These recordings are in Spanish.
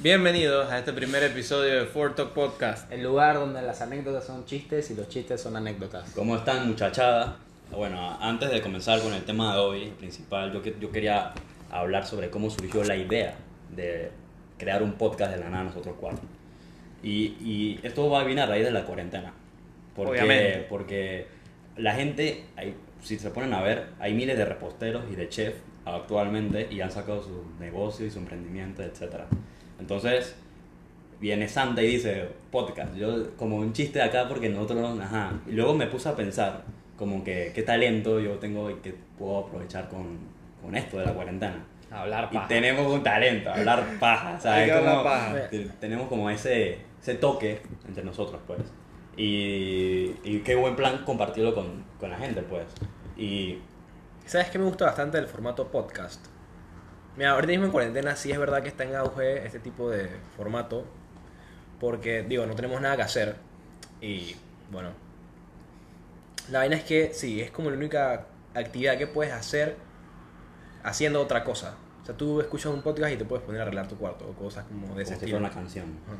Bienvenidos a este primer episodio de Ford Talk Podcast. El lugar donde las anécdotas son chistes y los chistes son anécdotas. ¿Cómo están muchachada? Bueno, antes de comenzar con el tema de hoy principal, yo, que- yo quería hablar sobre cómo surgió la idea de crear un podcast de la nada nosotros cuatro. Y, y esto va a venir a raíz de la cuarentena. Porque, Obviamente. Porque la gente, hay- si se ponen a ver, hay miles de reposteros y de chefs actualmente y han sacado su negocio y su emprendimiento, etc. Entonces, viene Santa y dice podcast. Yo, como un chiste de acá, porque nosotros, ajá. Y luego me puse a pensar, como que qué talento yo tengo y que puedo aprovechar con, con esto de la cuarentena. Hablar Y paja. tenemos un talento, hablar paja, Hay ¿sabes? que hablar Como- paja. te- Tenemos como ese, ese toque entre nosotros, pues. Y, y qué buen plan compartirlo con, con la gente, pues. Y ¿Sabes qué me gusta bastante del formato podcast? Mira, ahorita mismo en cuarentena sí es verdad que está en auge este tipo de formato. Porque, digo, no tenemos nada que hacer. Y, bueno. La vaina es que, sí, es como la única actividad que puedes hacer haciendo otra cosa. O sea, tú escuchas un podcast y te puedes poner a arreglar tu cuarto o cosas como de como ese si estilo. fuera una canción. Ajá.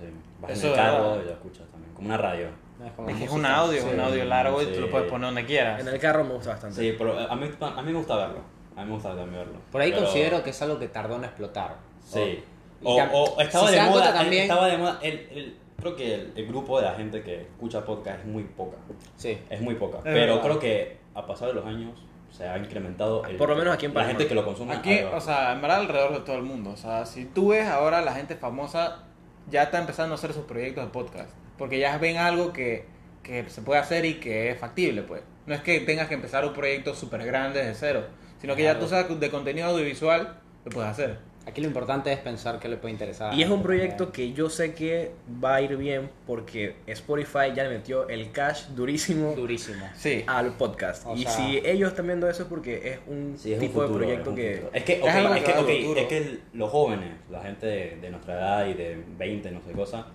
Sí, Vas Eso en el es carro y lo escuchas también, como una radio. Es como Es que es música. un audio, Sí, un audio largo y tú sí. lo puedes poner donde quieras. En el carro me gusta bastante. Sí, pero a mí, a mí me gusta verlo. A mí me gusta también verlo. Por ahí Pero- considero que es algo que tardó en explotar. Sí. O- O, o estaba si de moda. cuenta también- Estaba de moda. El, el- creo que el, el grupo de la gente que escucha podcast es muy poca. Sí. Es muy poca. Es pero verdad. creo que a pasar de los años se ha incrementado. el- Por lo menos aquí en La Panamá. gente que lo consume. Aquí, o sea, en verdad alrededor de todo el mundo. O sea, si tú ves ahora la gente famosa ya está empezando a hacer sus proyectos de podcast. Porque ya ven algo que, que se puede hacer y que es factible, pues. No es que tengas que empezar un proyecto súper grande desde cero, sino que ya tú sabes de contenido audiovisual lo puedes hacer. Aquí lo importante es pensar qué le puede interesar. Y es un proyecto que yo sé que va a ir bien porque Spotify ya le metió el cash durísimo durísimo. Sí. al podcast. O y sea- si ellos están viendo eso es porque es un Sí, es un tipo futuro, de proyecto es un que... Es que, Es ok, algo es, que que, va al ok, futuro. es que los jóvenes, la gente de, de nuestra edad y de 20, no sé cosa,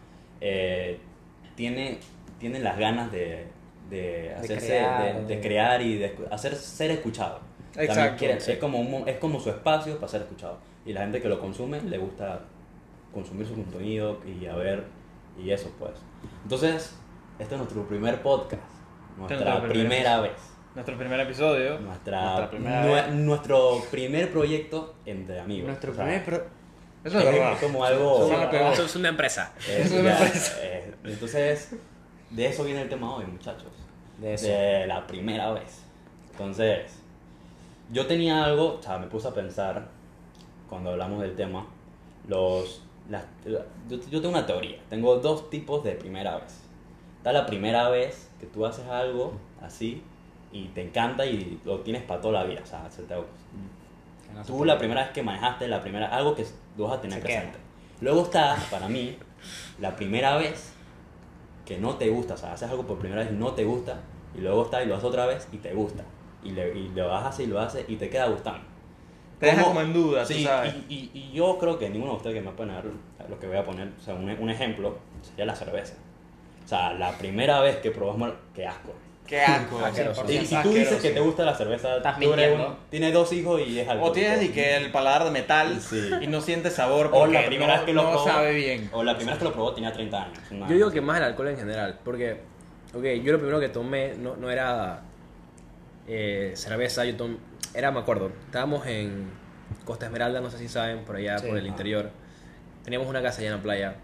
eh, tiene, tienen las ganas de, de, hacerse, crear, de, de de- crear y de escu- hacer ser escuchado. También Exacto, quieren- sí. es, como un es como su espacio para ser escuchado. Y la gente que lo consume le gusta consumir su contenido y a ver y eso pues. Entonces, este es nuestro primer podcast, nuestra nuestro primer primera vez. Nuestro primer episodio. Nuestra, Nuestra primera nue- vez. nuestro primer proyecto entre amigos. Nuestro O sea, primer pro- Eso es es como algo. Eso. Eso es una empresa. eh, Eso me ya, parece. eh, entonces, de eso viene el tema hoy, muchachos. De eso. De la primera vez. Entonces, yo tenía algo, o sea, me puse a pensar cuando hablamos del tema. Los, las, la- yo, yo tengo una teoría. Tengo dos tipos de primera vez. Está la primera vez que tú haces algo así y te encanta y lo tienes para toda la vida. O sea, se te- no se Tú puede- la primera vez que manejaste, la primera, algo que tú vas a tener Se queda. presente. Luego está, para mí, la primera vez que no te gusta, o sea, haces algo por primera vez y no te gusta, y luego está y lo haces otra vez y te gusta. Y, le, y lo haces y lo haces y te queda gustando. Te deja como en duda, tú Sí, sabes. Y, y- y yo creo que ninguno de ustedes que me va a poner lo que voy a poner, o sea, un, un ejemplo, sería la cerveza. O sea, la primera vez que probamos, qué asco. Qué asco. Asqueroso. Y si tú dices que te gusta la cerveza, Estás tú eres un- tienes dos hijos y es algo. O tienes y que el paladar de metal Sí. y no sientes sabor O porque la primera no, vez que lo no probó. sabe bien. O la primera vez que lo probó tenía 30 años. una- Yo digo que más el alcohol en general, porque, ok, yo lo primero que tomé no, no era eh, cerveza, yo tomé, era, me acuerdo, estábamos en Costa Esmeralda, no sé si saben, por allá, Sí. por el Ah. interior. Teníamos una casa allá en la playa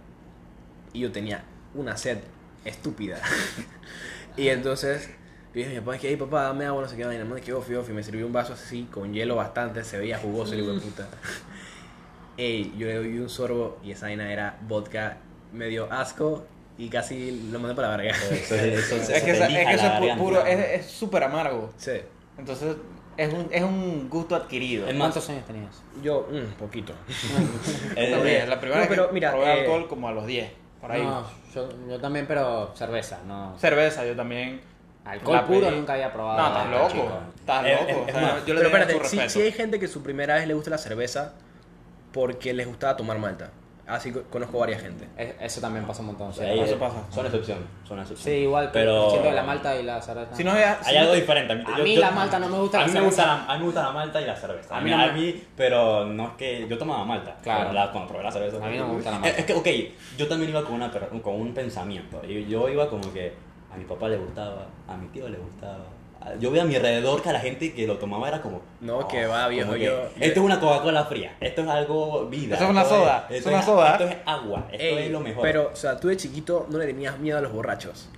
y yo tenía una sed estúpida. y entonces, yo dije a mi papá, es que, hey papá, dame agua, no sé qué vaina, man, que ofi, ofi, me sirvió un vaso así, con hielo bastante, se veía jugoso el hijo de puta. Ey, yo le doy un sorbo y esa vaina era vodka, me dio asco y casi lo mandé para la verga. Eso, eso, eso, Es que, esa- es que eso es pu- puro, es es súper amargo. Sí, Entonces es un, es un gusto adquirido. Más, ¿Cuántos años tenías? yo, un poquito. eh, También, la primera no, vez pero que mira, probé eh, alcohol como a los 10, por ahí. No, yo, yo también, pero cerveza, no. Cerveza, yo también. Alcohol La puro pedí. nunca había probado. No, estás loco. Estás Es- loco. es o sea, más, yo le Pero espérate, respeto. si hay gente que su primera vez le gusta la cerveza porque les gustaba tomar malta. Así co- conozco varias gente. Es- Eso también pasa un montón. O sí. sea, ahí Eso es- pasa. Son excepciones, son excepciones. Sí, igual, pero siento que la malta y la cerveza. Si no, ya- si Hay algo te- diferente. A mí la malta no me gusta A la mí me cerveza. gusta la, a mí me gusta la malta y la cerveza. A A mí mí, a me- mí, pero no es que yo tomaba malta. Claro. La- cuando probé la cerveza. A mí no me gusta la Es- malta. Es que, ok, yo también iba con, una, per- con un pensamiento. Y yo iba como que a mi papá le gustaba, a mi tío le gustaba. Yo veía a mi alrededor que a la gente que lo tomaba era como. No, que va, como viejo, que, yo- Esto es una Coca-Cola fría. Esto es algo vida. Esto es una soda, esto es una soda. Esto es agua. Esto Ey, es lo mejor. Pero, o sea, tú de chiquito no le tenías miedo a los borrachos.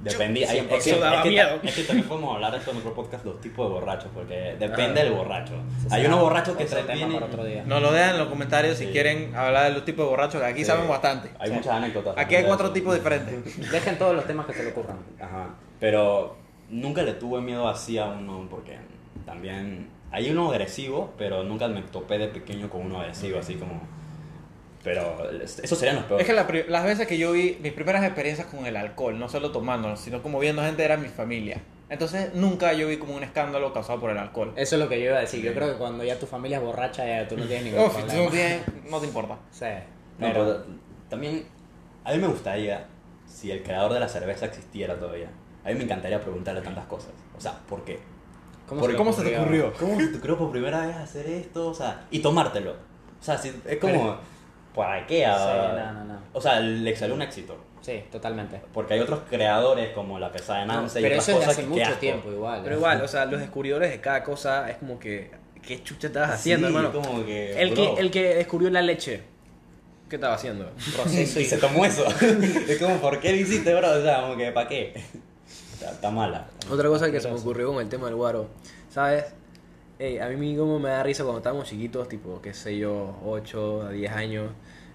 Dependía. Siempre es, que, eso daba es que miedo. es que también podemos hablar esto en otro podcast, los tipos de borrachos, porque depende Ah. del borracho. Hay unos borrachos que se tema tienen. para otro día. Nos lo dejan en los comentarios si quieren hablar de los tipos de borrachos, que aquí Sí. saben bastante. Hay muchas anécdotas. Aquí hay de cuatro eso. tipos diferentes. Dejen todos los temas que se le ocurran. Ajá. Pero nunca le tuve miedo así a uno, porque también. Hay uno agresivo, pero nunca me topé de pequeño con uno agresivo, así como. Pero esos serían los peores. Es que la las veces que yo vi mis primeras experiencias con el alcohol, no solo tomando, sino como viendo gente, era mi familia. Entonces nunca yo vi como un escándalo causado por el alcohol. Eso es lo que yo iba a decir. Yo creo que cuando ya tu familia es borracha, ya tú no tienes ningún Uf, tú problema. no, tienes- no te importa. Sí. No, Pero, pero también a mí me gustaría si el creador de la cerveza existiera todavía. A mí me encantaría preguntarle tantas cosas. O sea, ¿por qué? ¿cómo, Porque, le ¿Cómo se te ocurrió? ¿Cómo se te ocurrió por primera vez hacer esto? O sea, y tomártelo. O sea, si- es como, ¿para qué? Ah, Sí, no, no, no. O sea, le salió un éxito. Sí, totalmente. Porque hay otros creadores como la pesada de Nance y pero otras eso cosas hace que mucho asco. tiempo igual. Pero ¿eh? igual, o sea, los descubridores de cada cosa es como que. ¿Qué chucha estabas haciendo, Sí, hermano? como que, El que, el que descubrió la leche. ¿Qué estaba haciendo? proceso Y se tomó eso. es como, ¿por qué lo hiciste, bro? O sea, como que, ¿para qué? Está, está mala. Otra cosa que se me ocurrió con el tema del guaro, ¿sabes? Ey, a mí como me da risa cuando estábamos chiquitos, tipo, qué sé yo, 8 a 10 años,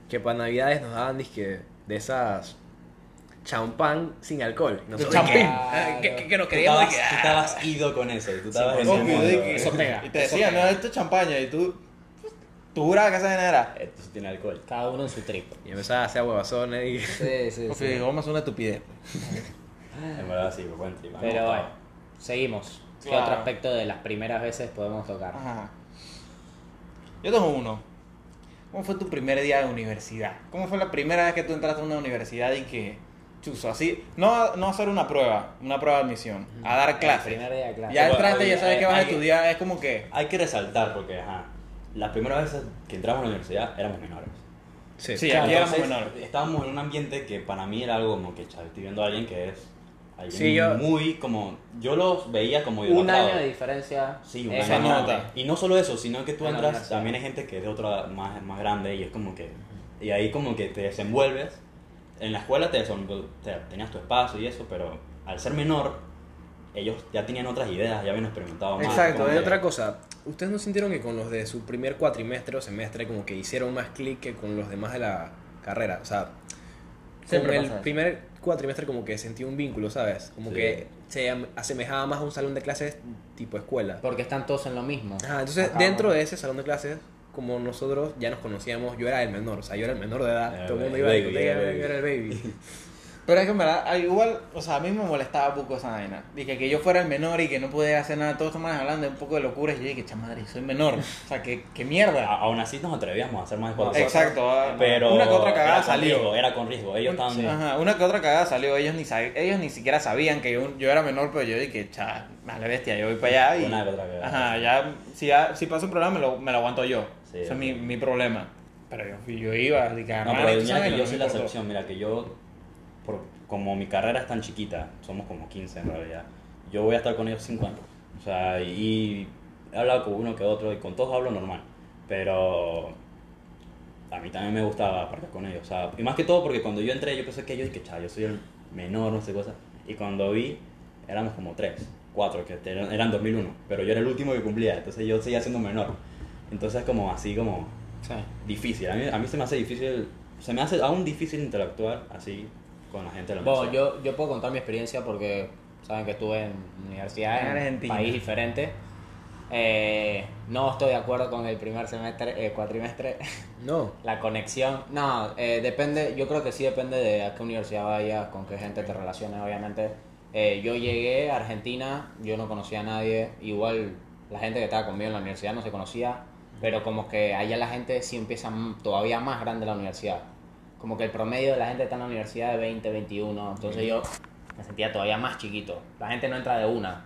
que para navidades nos daban disque de esas champán sin alcohol. Nosotros, champín. Ah, ¿Qué, qué- qué nos Tú queríamos? estabas, que, tú ah, estabas ido con eso. Y tú estabas Sí, en de que- Eso pega, Y te decían, no, esto es champaña. Y tú, tú jurabas que esa vaina era. Esto sí tiene alcohol. Cada uno en su trip. Y empezaba a hacer huevazones y... Sí, sí, sí. vamos a una estupidez. En verdad sí, buen trip. Me Pero gustaba. bueno, seguimos. ¿Qué Claro. otro aspecto de las primeras veces podemos tocar? Ajá. Yo tengo uno. ¿Cómo fue tu primer día de universidad? ¿Cómo fue la primera vez que tú entraste a una universidad y que, chuzo, así, no, a- no a hacer una prueba, una prueba de admisión, a dar El clases? primer día de clase. Ya Bueno, entraste y ya sabes hay- que vas a hay- estudiar, es como que... Hay que resaltar porque, ajá, las primeras veces que entramos a la universidad éramos menores. Sí. Aquí éramos Entonces, menores. Estábamos en un ambiente que para mí era algo como que, chaval, estoy viendo a alguien que es alguien Sí, yo- muy como... Yo los veía como Un año de diferencia. Sí, un año. Se nota. Y no solo eso, sino que tú En la entras, universidad. también hay gente que es de otra más, más grande y es como que... Y ahí como que te desenvuelves. En la escuela te, tenías tu espacio y eso, pero al ser menor, ellos ya tenían otras ideas, ya habían experimentado más. Exacto, como Y de que- otra cosa, ¿ustedes no sintieron que con los de su primer cuatrimestre o semestre como que hicieron más clic que con los demás de la carrera? O sea, Siempre con el primer cuatrimestre como que sentí un vínculo, ¿sabes? Como Sí. que se asemejaba más a un salón de clases tipo escuela. Porque están todos en lo mismo. Ajá, entonces dentro de ese salón de clases, como nosotros ya nos conocíamos, yo era el menor, o sea, yo era el menor de edad, todo el mundo iba a yo era el baby. Pero es que en verdad, ah, igual, o sea, a mí me molestaba un poco esa vaina. Dije que yo fuera el menor y que no podía hacer nada. Todos estaban hablando de un poco de locuras. Y yo dije, chamadre, soy menor. O sea, que, que mierda. A- Aún así nos atrevíamos a hacer más de cuatro cosas. Exacto. ah, Pero una que otra cagada salió. riesgo, era con riesgo. Ellos estaban... Ajá, una que otra cagada salió. Ellos ni, sab- ellos ni siquiera sabían que yo, yo era menor, pero yo dije, cha, vale bestia, yo voy para allá. Y, Una que otra cagada. Ajá, ya, si, ya, si pasa un problema, me lo, me lo aguanto yo. Sí, Ese es mi, mi problema. Pero yo, yo iba, dije, No, "Ah, pero esto mira sabe, que no yo soy la importó". excepción. Mira que yo, por, como mi carrera es tan chiquita, somos como 15 en realidad, yo voy a estar con ellos 5 años. O sea, y he hablado con uno que otro y con todos hablo normal. Pero a mí también me gustaba partir con ellos. O sea, y más que todo porque cuando yo entré, yo pensé que yo dije, "Cha, yo soy el menor, no sé cosa. Y cuando vi, éramos como 3, 4, que eran 2001. Pero yo era el último que cumplía, entonces yo seguía siendo menor. Entonces, como así, como Sí. difícil. A mí, a mí se me hace difícil, se me hace aún difícil interactuar así con la gente de la Bueno, universidad. yo, yo puedo contar mi experiencia porque saben que estuve en universidad En en un Argentina. país diferente. Eh, no estoy de acuerdo con el primer semestre, eh, cuatrimestre. No, La conexión, no, eh, depende, yo creo que sí depende de a qué universidad vayas, con qué gente te relaciones, obviamente. Eh, yo llegué a Argentina, yo no conocía a nadie, igual la gente que estaba conmigo en la universidad no se conocía. pero como que allá la gente sí empieza todavía más grande la universidad. Como que el promedio de la gente está en la universidad de 20, 21, entonces yo me sentía todavía más chiquito. La gente no entra de una.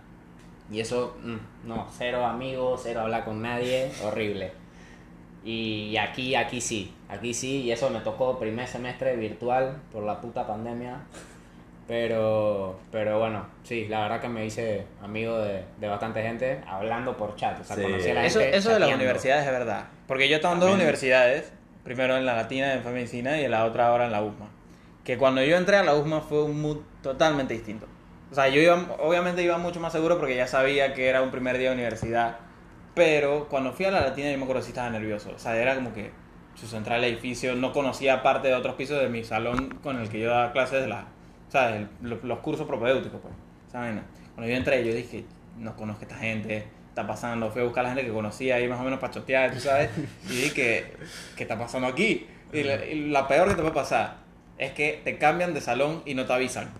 Y eso, mm, no, cero amigos, cero hablar con nadie, horrible. Y aquí, aquí sí, aquí sí, y eso me tocó primer semestre virtual por la puta pandemia. Pero, pero bueno, sí, la verdad que me hice amigo de, de bastante gente hablando por chat. O sea, Sí. conocí a la Eso, gente eso de las chateando. universidades es verdad. Porque yo estaba en dos universidades, primero en la Latina en medicina y en la otra ahora en la USMA. Que cuando yo entré a la USMA fue un mood totalmente distinto. O sea, yo iba, obviamente iba mucho más seguro porque ya sabía que era un primer día de universidad. Pero cuando fui a la Latina yo me acuerdo sí estaba nervioso. O sea, era como que su central edificio, no conocía parte de otros pisos de mi salón con el que yo daba clases de la, o sea, los, los cursos propedéuticos, pues. Vaina. Cuando yo entré, yo dije, no conozco a esta gente, está pasando. Fui a buscar a la gente que conocía ahí más o menos para chotear, tú sabes. Y dije, ¿qué está pasando aquí? Y la, y la peor que te puede pasar es que te cambian de salón y no te avisan.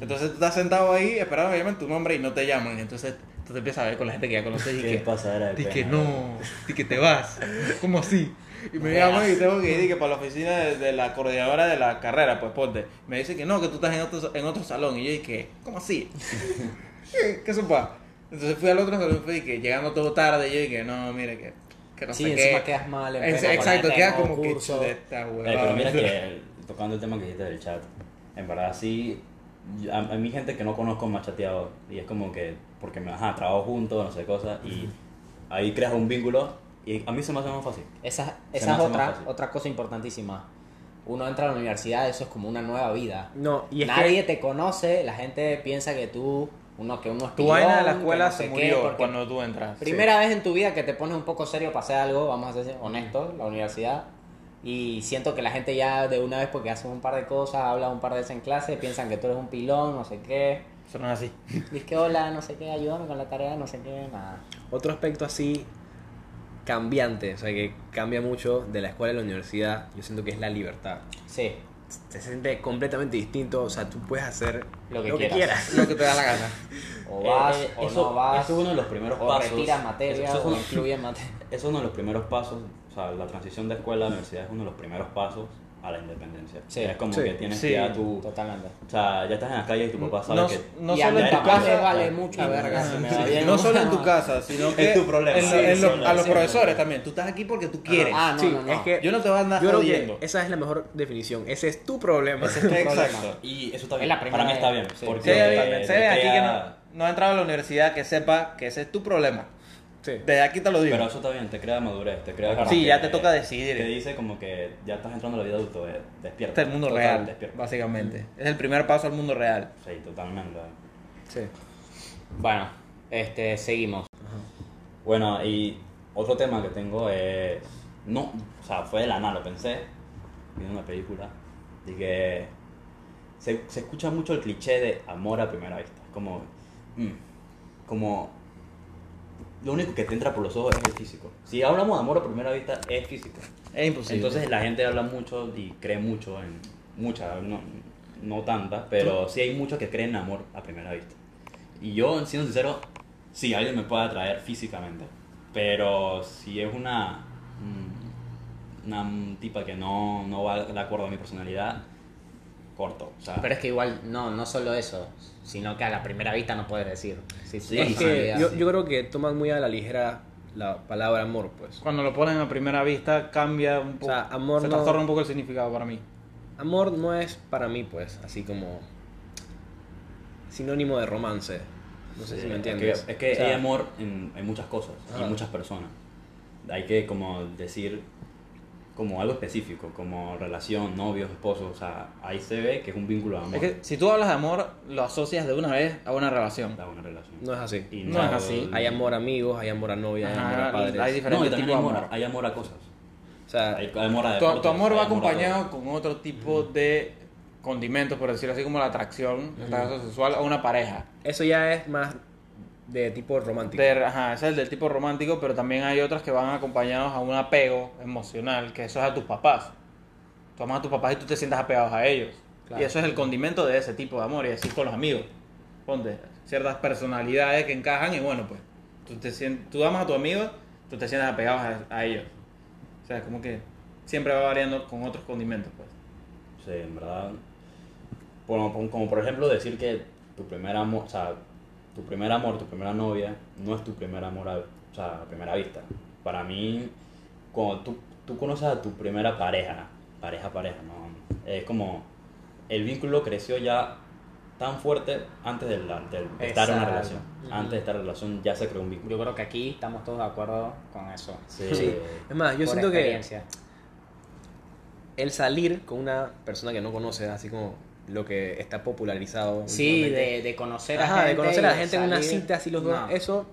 Entonces tú estás sentado ahí esperando que llamen tu nombre y no te llaman. Entonces tú te empiezas a ver con la gente que ya conoces y Qué que, pasadera de y que no, y que te vas. ¿Cómo así? Y me llaman y tengo que ir que para la oficina de, de la coordinadora de la carrera, pues ponte. Me dice que no, que tú estás en otro, en otro salón. Y yo dije, ¿cómo así? ¿Qué, qué sopa? Entonces fui al otro salón y fui que llegando todo tarde. Y yo dije, no, mire que, que no Sí, sé encima qué. quedas mal. en Es- exacto, quedas como que curso. chuleta, Eh, huevada. pero mira que, tocando el tema que dijiste del chat, en verdad sí, a, a mí gente que no conozco me ha chateado y es como que, porque me ajá, trabajo juntos, no sé cosas, y ahí creas un vínculo y a mí se me hace más fácil. Esa, esa es otra, fácil. otra cosa importantísima. Uno entra a la universidad, eso es como una nueva vida. No, y es Nadie que te conoce, la gente piensa que tú, uno que uno es Tu vaina de la escuela no se sé murió cuando tú entras. Primera vez en tu vida que te pones un poco serio para hacer algo, vamos a ser honestos, la universidad. Y siento que la gente ya de una vez, porque haces un par de cosas, hablas un par de veces en clase, piensan que tú eres un pilón, no sé qué. Eso no es así. Dices que hola, no sé qué, ayúdame con la tarea, no sé qué, nada. otro aspecto así cambiante, o sea, que cambia mucho de la escuela a la universidad, yo siento que es la libertad. Sí, Se siente completamente distinto, o sea, tú puedes hacer Lo que quieras. Lo que te da la gana. o vas Eh, eh, o eso, no vas, eso es uno de los primeros o pasos. retiras materia, Eso es o incluyes materia. Eso es uno de los primeros pasos, o sea, la transición de escuela a universidad es uno de los primeros pasos a la independencia. Sí. es como Sí. que tienes Sí, ya tu... Totalmente. O sea, ya estás en la calle y tu papá sabe No, que... no solo en tu casa. le vale mucha verga si me va Sí, bien no solo en tu casa, sino que Es tu problema. en en lo- sí, a los sí. profesores también. Tú estás aquí porque tú quieres. Ah, no, sí, no, no. es que Yo no te voy a andar jodiendo. esa es la mejor definición, ese es tu problema. Ese es tu Exacto. problema. Y eso está Es bien. la primera Para mí está bien. Porque hay alguien aquí que no ha entrado a la universidad, que sepa que ese es tu problema. Sí. Desde aquí te lo digo. Pero eso está bien, te crea madurez, te crea... Sí, ya te toca decidir. Te dice como que ya estás entrando a la vida adulta, eh, despierta. Este es el mundo Total, real, Despierta. básicamente. Es el primer paso al mundo real. Sí, totalmente. Sí. Bueno, este, seguimos. Bueno, y otro tema que tengo es... No, o sea, fue de la nada, lo pensé, viendo una película, y que se, se escucha mucho el cliché de amor a primera vista. Como... mm, como... Lo único que te entra por los ojos es el físico. Si hablamos de amor a primera vista, es físico. Es imposible. Entonces la gente habla mucho y cree mucho en muchas, no, no tantas, pero sí hay muchos que creen en amor a primera vista. Y yo, siendo sincero, sí, alguien me puede atraer físicamente, pero si es una, mm, una tipa que no, no va de acuerdo a mi personalidad, corto. O sea, Pero es que igual, no, no solo eso, sino que a la primera vista no puedes decir. Sí, Sí, Es que yo, yo creo que toman muy a la ligera la palabra amor, pues. Cuando lo ponen a primera vista, cambia un poco. O sea, amor se no- trastorna un poco el significado para mí. Amor no es para mí, pues, así como sinónimo de romance. No sé si me es que, entiendes. es que O sea, hay amor en, en muchas cosas en muchas personas. Hay que como decir como algo específico, como relación, novios, esposos, o sea, ahí se ve que es un vínculo de amor. Es que si tú hablas de amor, lo asocias de una vez a una relación. da una relación. No es así. Y no es así. Hay amor a amigos, hay amor a novias, hay amor a padres. hay diferentes tipos hay de amor, amor. hay amor a cosas. O sea, Hay amor a Tu, deportes, tu amor va a acompañado con otro tipo de condimentos, por decirlo así, como la atracción, este caso sexual, a una pareja. eso ya es más de tipo romántico. De- ajá, ese es el del tipo romántico, pero también hay otros que van acompañados a un apego emocional, que eso es a tus papás. Tú amas a tus papás y tú te sientas apegados a ellos. Claro. Y eso es el condimento de ese tipo de amor, y así con los amigos. Ponte ciertas personalidades que encajan y bueno, pues tú, te sientes, tú amas a tu amigo tú te sientes apegado a, a ellos. O sea, como que siempre va variando con otros condimentos, pues. Sí, en verdad. Como, por ejemplo decir que tu primer amor, o sea, tu primer amor, tu primera novia, no es tu primer amor a, o sea, a primera vista. Para mí, cuando tú, tú conoces a tu primera pareja, pareja, pareja, no, es como el vínculo creció ya tan fuerte antes de, la- del- de estar en una relación. Antes de estar en relación ya se creó un vínculo. Yo creo que aquí estamos todos de acuerdo con eso. Sí. Sí. Es más, yo Por siento que el salir con una persona que no conoces, así como lo que está popularizado. Sí, de, de conocer a Ajá, gente. de conocer a la gente en una cita, así los dos. No. Eso.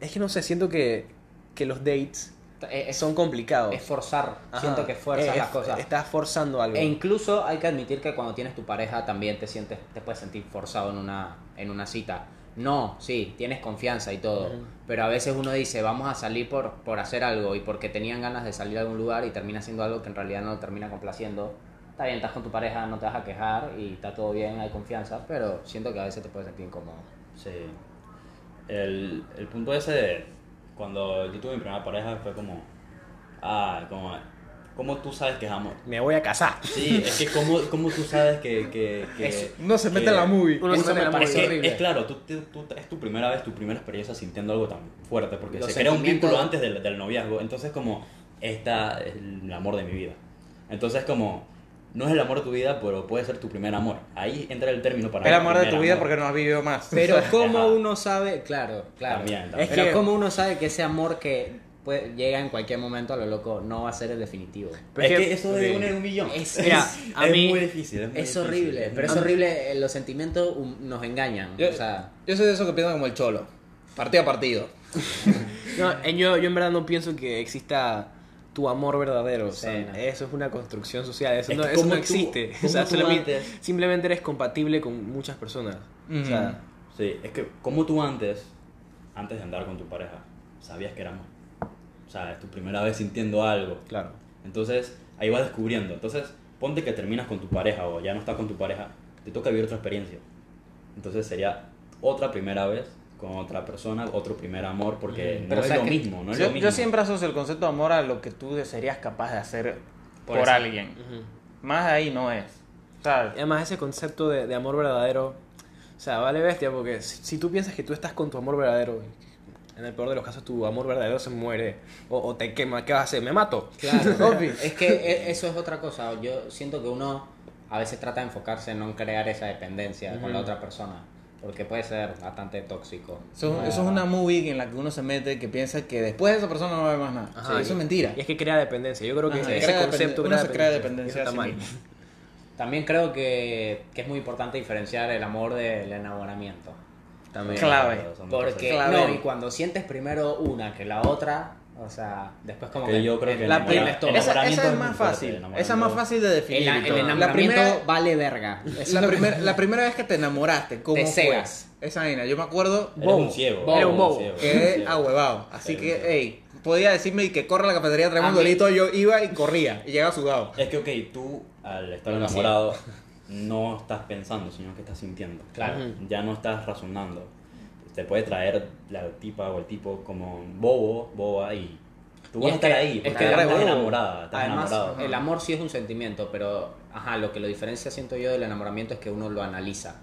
Es que no sé, siento que, que los dates Es, es- son complicados. es forzar. Ajá. Siento que fuerzas Es- las cosas. Estás forzando algo. E incluso hay que admitir que cuando tienes tu pareja también te sientes, te puedes sentir forzado en una, en una cita. No, sí, tienes confianza y todo, pero a veces uno dice, vamos a salir por, por hacer algo y porque tenían ganas de salir a algún lugar y termina haciendo algo que en realidad no lo termina complaciendo. Está bien, estás con tu pareja, no te vas a quejar y está todo bien, hay confianza, pero siento que a veces te puedes sentir incómodo. Sí. El, el punto ese de cuando yo tuve mi primera pareja fue como, ah, como, ¿cómo tú sabes que es amor? Me voy a casar. Sí, es que ¿cómo, cómo tú sabes que... que, que Eso, no se mete que- en la movie. Uno se mete me en la parece movie. Es, que, es claro, tú, tú- tú- es tu primera vez, tu primera experiencia sintiendo algo tan fuerte, porque Los se crea un vínculo antes del, del noviazgo, entonces como, esta es el amor de mi vida. Entonces como, no es el amor de tu vida, pero puede ser tu primer amor. Ahí entra el término para El amor de tu vida porque no has vivido más. Pero cómo uno sabe, claro, claro. También, también. Es Pero que- cómo uno sabe que ese amor que puede- llega en cualquier momento a lo loco no va a ser el definitivo. Pero es es que, que- eso de uno en un millón. Es- Mira, es, a mí- muy difícil. Es, muy Es difícil, horrible, pero es horrible, eh, los sentimientos nos engañan. Yo, o sea, yo soy de esos que piensan como el cholo. Partido a partido. No, yo, yo en verdad no pienso que exista tu amor verdadero. o sea, no. Eso es una construcción social. Eso Es no, eso existe. o sea, solamente, simplemente eres compatible con muchas personas. O sea, Sí, es que como tú antes, antes de andar con tu pareja, sabías que era amor. O sea, es tu primera vez sintiendo algo. claro. Entonces, ahí vas descubriendo. Entonces, ponte que terminas con tu pareja o ya no estás con tu pareja, te toca vivir otra experiencia. Entonces sería otra primera vez con otra persona, otro primer amor, porque no Pero es sabes lo mismo, no es yo, lo mismo. yo siempre asocio el concepto de amor a lo que tú serías capaz de hacer Por alguien. Más de ahí no es. Y Además, ese concepto de, de amor verdadero, o sea, vale bestia, porque si, si tú piensas que tú estás con tu amor verdadero, en el peor de los casos tu amor verdadero se muere o, o te quema, ¿qué vas a hacer? ¿Me mato? claro, es que e- eso es otra cosa. Yo siento que uno a veces trata de enfocarse en no crear esa dependencia con la otra persona, porque puede ser bastante tóxico. eso, No, eso es una movie en la que uno se mete que piensa que después de esa persona no va a haber más nada. Ajá, Sí, eso y- es mentira. Y es que crea dependencia. Yo creo que Ajá, ese crea concepto uno se crea dependencia está sí. También creo que, que es muy importante diferenciar el amor del enamoramiento. También. Clave. Porque Clave. no, y cuando sientes primero una que la otra, o sea, después como Que que, yo creo que el- La enamora- primera, esa, enamoramiento esa es más fácil. enamoramiento. Esa es más fácil de el, definir. el y todo. la, enamoramiento primera, vale verga. La, primer- la primera vez que te enamoraste, ¿cómo Te fue? cegas. Esa vaina, yo me acuerdo Eres un ciego. Bobo. eres un bobo. quedé ahuevado. Así que, hey, podía decirme que corre a la cafetería, trae un dorito, yo iba y corría y llegaba sudado. Es que, ok, tú al estar enamorado no estás pensando, sino que estás sintiendo. Claro. Ya no estás razonando. Te puede traer la tipa o el tipo como bobo, boba y tú Y vas a es estar que- ahí es porque que estás enamorada, estás Además, enamorado. el amor sí es un sentimiento, pero ajá, lo que lo diferencia, siento yo, del enamoramiento es que uno lo analiza.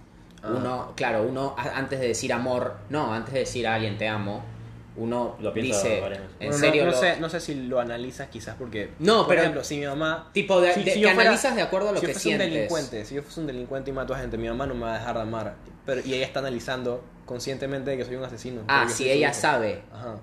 Ah. Uno, claro, uno antes de decir amor, no, antes de decir a alguien te amo, uno Lo piensa dice, varias veces. en Bueno, serio, no, no lo- sé, no sé si lo analizas quizás porque... No, por pero- ejemplo, si mi mamá... tipo de, si- de- si que yo fuera- analizas de acuerdo a lo si que yo fuese un sientes. delincuente, si yo fuese un delincuente y mato a gente, mi mamá no me va a dejar de amar. Pero, y ella está analizando conscientemente de que soy un asesino. Ah, porque yo si su ella hijo. sabe. Ajá.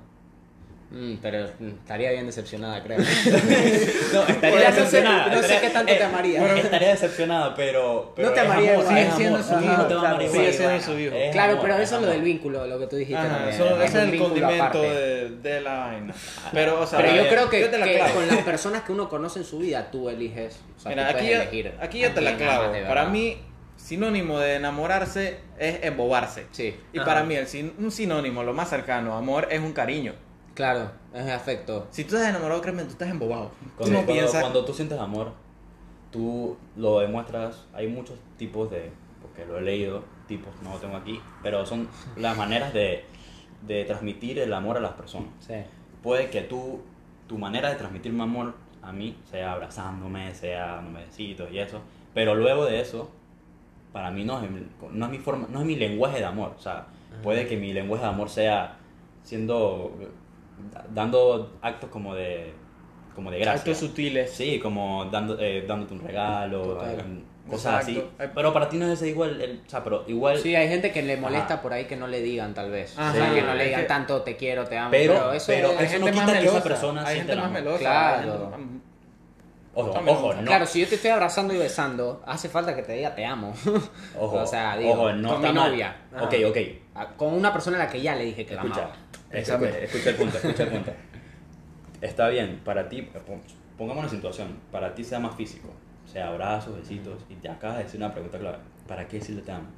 Mm, pero mm, estaría bien decepcionada, creo. No, estaría Bueno, no sé- decepcionada. no sé qué tanto te amaría. bueno, estaría decepcionada, pero, pero No te amaría amor, igual. siendo su hijo, te sigue igual. siendo Bueno, su hijo. es claro, amor, pero es eso es lo del vínculo, lo que tú dijiste Ajá, también. eso, ese es el condimento de, de la vaina. Pero, o sea, Pero yo eh, creo que, yo te la que clavo. con las personas que uno conoce en su vida, tú eliges. O sea, Mira, tú aquí yo, elegir aquí yo a te la clavo. Para mí, sinónimo de enamorarse es embobarse. Sí. Y Ajá. para mí, el sin- un sinónimo, lo más cercano, a amor, es un cariño. Claro, es afecto. Si tú estás enamorado, créeme, tú estás embobado. Tú Cuando, no cuando- piensas. cuando tú sientes amor, tú lo demuestras. Hay muchos tipos de. Porque lo he leído, tipos, no lo tengo aquí. Pero son las maneras de, de transmitir el amor a las personas. Sí. Puede que tú, tu manera de transmitirme amor a mí sea abrazándome, sea dándome besitos y eso, pero luego de eso, para mí no es, no es mi forma, no es mi lenguaje de amor. O sea, puede que mi lenguaje de amor sea siendo, dando actos como de, como de gracia. Actos sutiles. Sí, como dando, eh, dándote un regalo, cosas Exacto. así. Pero para ti no es ese igual, el- o sea, pero igual... Sí, hay gente que le molesta Ajá. por ahí que no le digan, tal vez. Ajá. O sea, que no le digan que- tanto te quiero, te amo. Pero- Pero, eso pero es- Hay eso gente no más quita que esa persona Hay gente más melosa. Claro. hay gente más- Ojo, ojo, no. Claro, si yo te estoy abrazando y besando, hace falta que te diga te amo. Ojo, o sea, digo, ojo, no con mi novia. Ok, ok. Con una persona a la que ya le dije que la Escucha, amaba. Escucha, escucha el punto, escucha el punto. Está bien, para ti, pon- pongamos una situación, para ti sea más físico, sea abrazos, besitos, y te acabas de decir una pregunta clave, ¿para qué decirle te amo?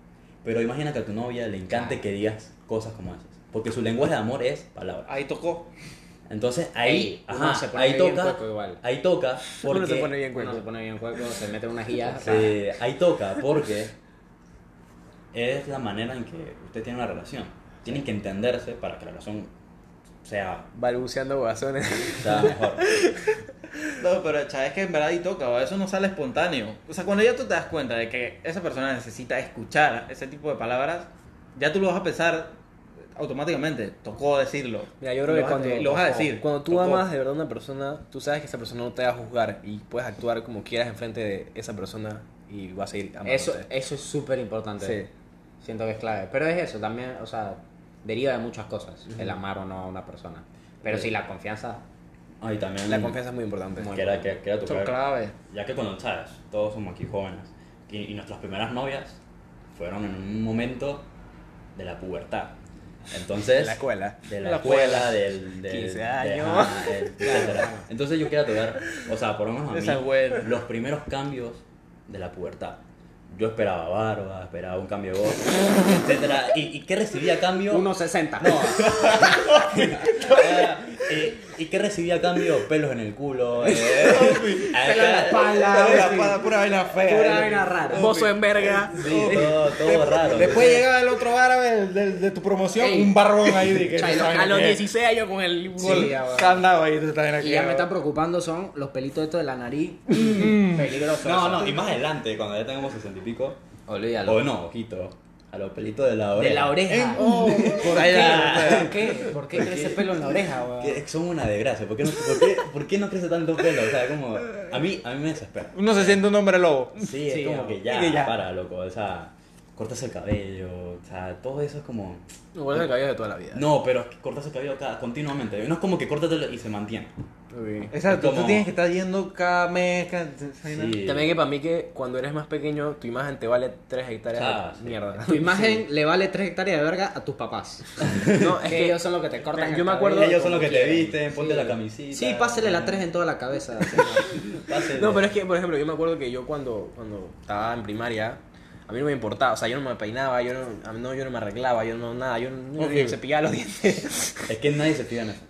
Pero imagina que a tu novia le encante que digas cosas como esas, porque su lenguaje de amor es palabras. Ahí tocó. Entonces ahí, ajá, se pone ahí bien toca, igual. ahí toca, porque Uno se pone bien cueco. se pone bien cueco, se mete una guía. Sí, ahí toca porque es la manera en que usted tiene una relación. Tienen que entenderse para que la relación sea, Balbuceando guasones. sea mejor. No, pero sabes que en verdad ahí toca, o eso no sale espontáneo. O sea, cuando ya tú te das cuenta de que esa persona necesita escuchar ese tipo de palabras, ya tú lo vas a pensar automáticamente. Tocó decirlo. Mira, yo creo Lo que cuando, lo vas a decir. cuando tú Tocó. amas de verdad a una persona, tú sabes que esa persona no te va a juzgar y puedes actuar como quieras enfrente de esa persona y vas a seguir amándote. Eso, eso es súper importante. Sí. Siento que es clave. Pero es eso, también, o sea, deriva de muchas cosas. El amar o no a una persona. Pero si la confianza. Ah, y también La confianza es muy importante. Muy- quería, que- quería Son tocar, clave. ya que cuando sabes, todos somos aquí jóvenes, y, y nuestras primeras novias fueron en un momento de la pubertad. Entonces, De la escuela. de la, La escuela, escuela. del, del 15 de- años. etcétera. Entonces yo quería tocar, o sea, por lo menos a mí, los primeros cambios de la pubertad. Yo esperaba barba, esperaba un cambio de voz, etcétera. ¿Y, y qué recibí a cambio? 1.60. No. Eh, ¿Y qué recibí a cambio? Pelos en el culo. eh. Pelo en la espalda. Pura vaina- Pura vaina fea. Pura vaina rara. Bozo en verga. Sí, todo, todo raro. Después llegaba el otro árabe de, de tu promoción, Ey. un barrón ahí de que A los qué es. 16 años con el Sí, ya, bueno. Candado ahí, tú estás en aquí. Y ya me está preocupando son los pelitos estos de la nariz. Peligroso. No, eso. no, y más adelante, cuando ya tengamos 60 y pico. Olvídalo. O no, ojito. A los pelitos de la oreja. De la oreja. Oh, por ahí. ¿Por qué? ¿Por qué crece pelo en la oreja, weón? Son una desgracia. ¿Por qué, no, por, qué, por qué no crece tanto pelo? O sea, como. A mí, a mí me desespera. Uno se siente un hombre lobo. Sí, es Sí, como que ya, que ya. para, loco. O sea, cortas el cabello. O sea, todo eso es como. Me vuelve el cabello de toda la vida. No, pero cortas el cabello cada, continuamente. No es como que córtatelo y se mantiene. Exacto, Como- tú tienes que estar yendo cada mes. Cada... Sí. También que para mí que cuando eres más pequeño, tu imagen te vale 3 hectáreas Ah, de sí. mierda. Tu imagen le vale 3 hectáreas de verga a tus papás. No, Es que ellos son los que te cortan Yo me acuerdo- Ellos son los que te visten, ponte Sí. la camisita. Sí, pásale la 3 en toda la cabeza. Pásele. No, pero es que, por ejemplo, yo me acuerdo que yo cuando, cuando estaba en primaria, a mí no me importaba, o sea, yo no me peinaba, yo no, no, yo no me arreglaba, yo no nada, yo no Ok. ni me cepillaba los dientes. Es que nadie se fija en eso.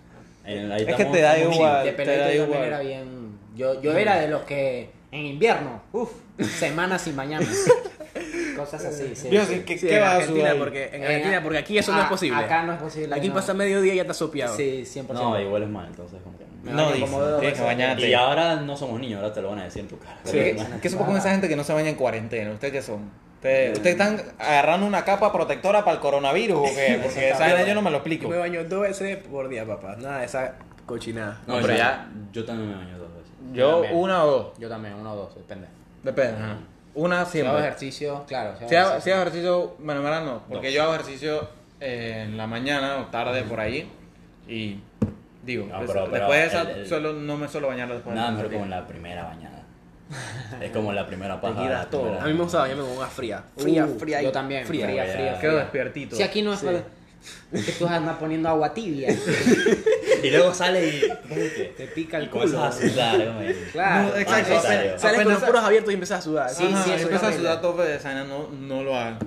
Ahí Es que te da igual. De te da yo también igual. era bien. Yo, yo era de los que en invierno, uff, semanas sin bañarme. Cosas así. Sí, Yo sí. sí, ¿qué, Sí, qué en va a Argentina, porque, en En- Argentina, porque aquí eso no Ah, es posible. Acá no es posible. Aquí no. pasa mediodía y ya está sopeado. Sí, 100%. No, igual es mal, entonces como que no. Dice, tienes que bañarte. Y ahora no somos niños, ahora te lo van a decir en tu cara. Sí, Pero, ¿Qué, bueno. qué supo con esa gente que no se baña en cuarentena? ¿Ustedes qué son? ¿Ustedes, ¿ustedes están agarrando una capa protectora para el coronavirus o qué? Porque esa vaina yo no me lo Yo explico. me baño dos veces por día, papá. Nada esa cochinada. No, pero ya, Yo también me baño dos veces. Yo también. una o dos. Yo también, uno o dos, depende. Depende. ajá. Una Si hago siempre. ejercicio, claro. Si hago Si hago, ejercicio. si hago ejercicio, bueno, en no. Porque Dos. yo hago ejercicio eh, en la mañana o tarde por ahí. Y digo, No, pues, pero- pero después de esa, el- el- solo, no me suelo bañar después Nada mejor la como en la primera bañada. es como la primera paja. la todo. primera- A mí me gusta bañarme con agua fría. Fría, Uh, fría. Yo también, fría, Fría. fría, fría. Quedo despiertito. Si aquí no es para- que tú andas poniendo agua tibia. Y luego sale y. Te pica el Y comienzas a culo. sudar. Claro. No, exacto. Ah. Sales con los puros abiertos y empiezas a sudar. Sí, Ajá, sí, eso es empieza a sudar tope de esa vaina, no, no lo hagan.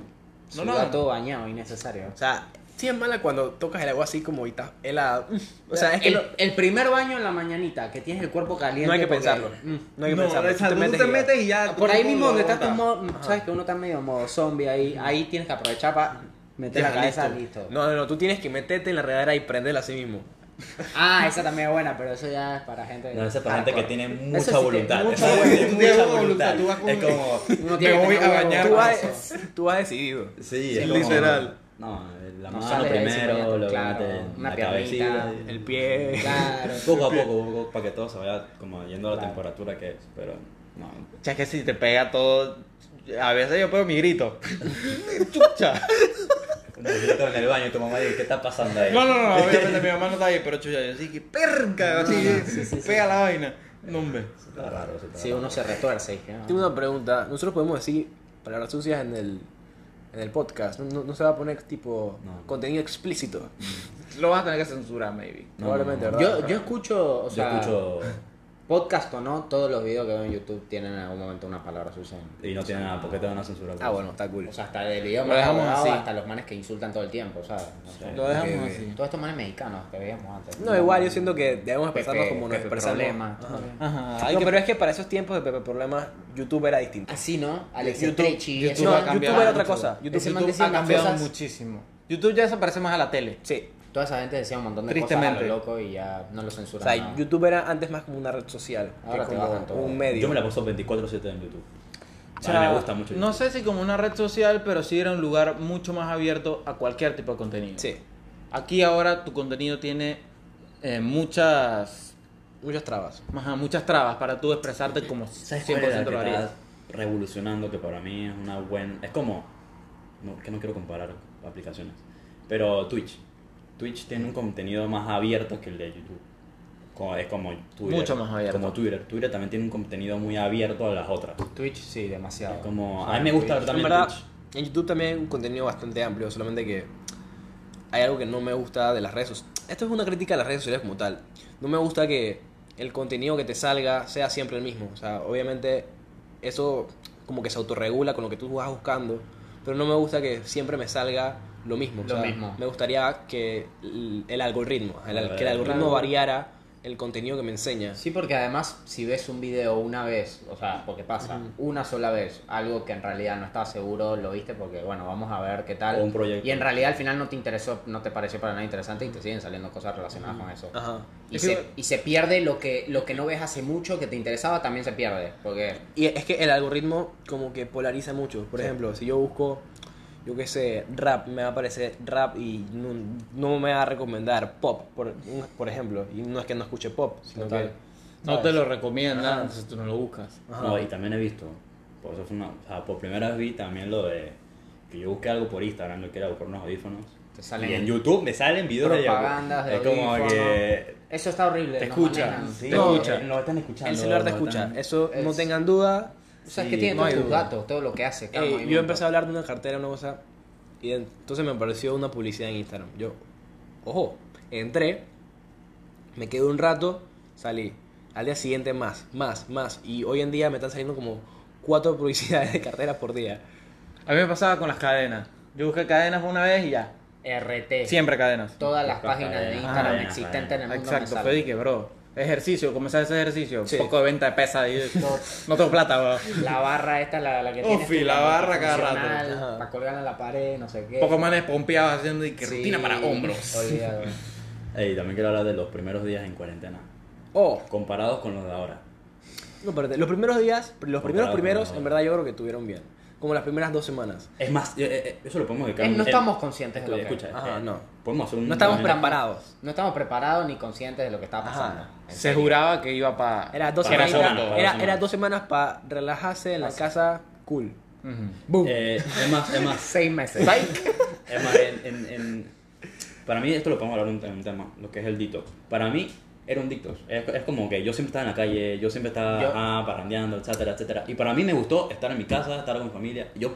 No lo hagan. todo bañado, innecesario. O sea, sí es mala cuando tocas el agua así como y está helada. O sea, es que el, no, el primer baño en la mañanita, que tienes el cuerpo caliente. no hay que porque- pensarlo. Mm. No hay que No, pensarlo. exacto, Tú tú te metes y ya. Por ahí mismo donde estás tu modo, sabes que uno está medio modo zombie ahí, ahí tienes que aprovechar para Mete Ya, la cabeza, listo. listo. No, no, no, tú tienes que meterte en la regadera y prenderla así mismo. Ah, esa también es buena, pero eso ya es para gente. No, eso es para gente que tiene mucha sí voluntad. mucha mucha voluntad, voluntad. tú vas con- Es como. Uno tiene que voy a bañar. Tú has, tú has decidido. Sí, Sí, es como- literal. No, la No mano primero, luego claro, una la cabecita. El pie. Claro. Poco a poco, poco para que todo se vaya como yendo a la Claro. temperatura que es. Pero no. Ya que si te pega todo. A veces yo pego mi grito. Chucha. Un grito en el baño y tu mamá dice, ¿qué está pasando ahí? No, no, no, obviamente mi mamá no está ahí, pero chucha, yo sí que perca, así, sí, sí, pega la vaina. No, hombre. Está raro, está Si raro. uno se retuerce. no. Tengo una pregunta. Nosotros podemos decir palabras sucias en el, en el podcast. No, no- no se va a poner tipo No. contenido explícito. Lo vas a tener que censurar, maybe. No, Probablemente, no, no. ¿verdad? Yo, yo escucho, o Yo sea, escucho podcast o no, todos los videos que veo en YouTube tienen en algún momento una palabra sucia. y no tiene nada, ¿por qué te van a censurar? Ah, bueno, está cool. O sea, hasta el idioma Lo dejamos así. hasta los manes que insultan todo el tiempo, ¿sabes? No sé. Lo dejamos ok. así. Todos estos manes mexicanos que veíamos antes. No, igual yo siento que debemos expresarnos como nos expresamos. Problema. Ajá. Ajá, hay No, que- pero es que para esos tiempos de Pepe Problemas, YouTube era distinto. Así, ¿no? Alex YouTube- YouTube ese no, ha man- cambiado YouTube era otra mucho. cosa. YouTube, ha cambiado cosas- muchísimo. YouTube ya se parece más a la tele. Sí. Toda esa gente decía un montón de cosas Tristemente. a lo loco y ya no lo O censuran. sea, nada. YouTube era antes más como una red social. Ahora que te como bajan todo. un medio. Yo me la paso 24-7 en YouTube. O A sea, mí me gusta mucho. No YouTube. sé si como una red social, pero sí era un lugar mucho más abierto a cualquier tipo de contenido. Sí. Aquí ahora tu contenido tiene eh, muchas Muchas trabas. ajá, muchas trabas para tú expresarte como ¿Sabes 100% cuál es la que lo harías. está revolucionando que para mí es una buena... Es como... No, que no quiero comparar aplicaciones. Pero Twitch. Twitch tiene un contenido más abierto que el de YouTube. Como, es como Twitter. Mucho más abierto. Como Twitter. Twitter también tiene un contenido muy abierto a las otras. Twitch, sí, demasiado. Es como... O sea, A mí me gusta ver también en verdad, Twitch. en YouTube también hay un contenido bastante amplio, solamente que hay algo que no me gusta de las redes sociales. Esto es una crítica a las redes sociales como tal. No me gusta que el contenido que te salga sea siempre el mismo. O sea, obviamente eso como que se autorregula con lo que tú vas buscando, pero no me gusta que siempre me salga lo mismo. O Lo sea, mismo. Me gustaría que el, el algoritmo, el A que el ver, algoritmo claro. variara el contenido que me enseña. Sí, porque además, si ves un video una vez, o sea, porque pasa, una sola vez, algo que en realidad no estabas seguro, lo viste porque, bueno, vamos a ver qué tal. O un proyecto. Y en realidad al final no te interesó, no te pareció para nada interesante y te siguen saliendo cosas relacionadas con eso. Ajá. Y Es se, que- y se pierde lo que, lo que no ves hace mucho que te interesaba, también se pierde. Porque Y es que el algoritmo como que polariza mucho. Por ejemplo, si yo busco, yo qué sé, rap, me va a aparecer rap y no, no me va a recomendar pop, por, por ejemplo. Y no es que no escuche pop, sino Total. que... No ¿sabes? te lo recomiendan entonces tú no lo buscas. Ajá. No, y también he visto, por eso fue una, o sea, por primera vez vi también lo de que yo busqué algo por Instagram, yo quería buscar unos audífonos. te salen y en YouTube me salen videos de propagandas de Es como audífonos. que Eso está horrible. Te nos escucha, manejan. te no, escucha. eh, lo están escuchando. El celular te lo escucha. están- Eso no Es- tengan duda. O sea, es que tiene no todos tus duda. datos, todo lo que hace. cada Ey, yo empecé a hablar de una cartera, una cosa, y entonces me apareció una publicidad en Instagram. Yo, ojo, entré, me quedé un rato, salí. Al día siguiente más, más, más. Y hoy en día me están saliendo como cuatro publicidades de carteras por día. A mí me pasaba con las cadenas. Yo busqué cadenas una vez y ya. RT. Siempre cadenas. Todas las páginas de Instagram cadenas, existentes en el mundo. Exacto, me fue salen. de que, bro. Ejercicio, comenzar ese ejercicio. Sí. Poco de venta de pesa. Y... No. no tengo plata, bro. La barra esta, la, la que Ufi, tienes la barra cada rato. Para colgar en la pared, no sé qué. Poco manes pompeados haciendo y que Sí. rutina para hombros. Olvídalo. Ey, también quiero hablar de los primeros días en cuarentena, Oh, comparados con los de ahora. no, pero los primeros días, los primeros Comparado primeros, los- en verdad yo creo que tuvieron bien. Como las primeras dos semanas. Es más, eh, eh, eso lo podemos dedicar Eh, un- no eh, estamos conscientes de lo que Escucha, Ajá, eh, no. Podemos hacer un. No estamos un- preparados. No estamos preparados ni conscientes de lo que estaba pasando. Se serio. juraba que iba para. Era dos, semanas, era, dos era semanas. dos semanas para relajarse en la casa cool. Boom. Boom. Eh, es más, es más. Seis meses. Es más, en, en- en- para mí, esto lo podemos hablar en un tema, lo que es el detox. Para mí, era un detox. Es, es como que yo siempre estaba en la calle, yo siempre estaba Yo- ah, parrandeando, etcétera, etcétera. Y para mí me gustó estar en mi casa, estar con mi familia. Yo,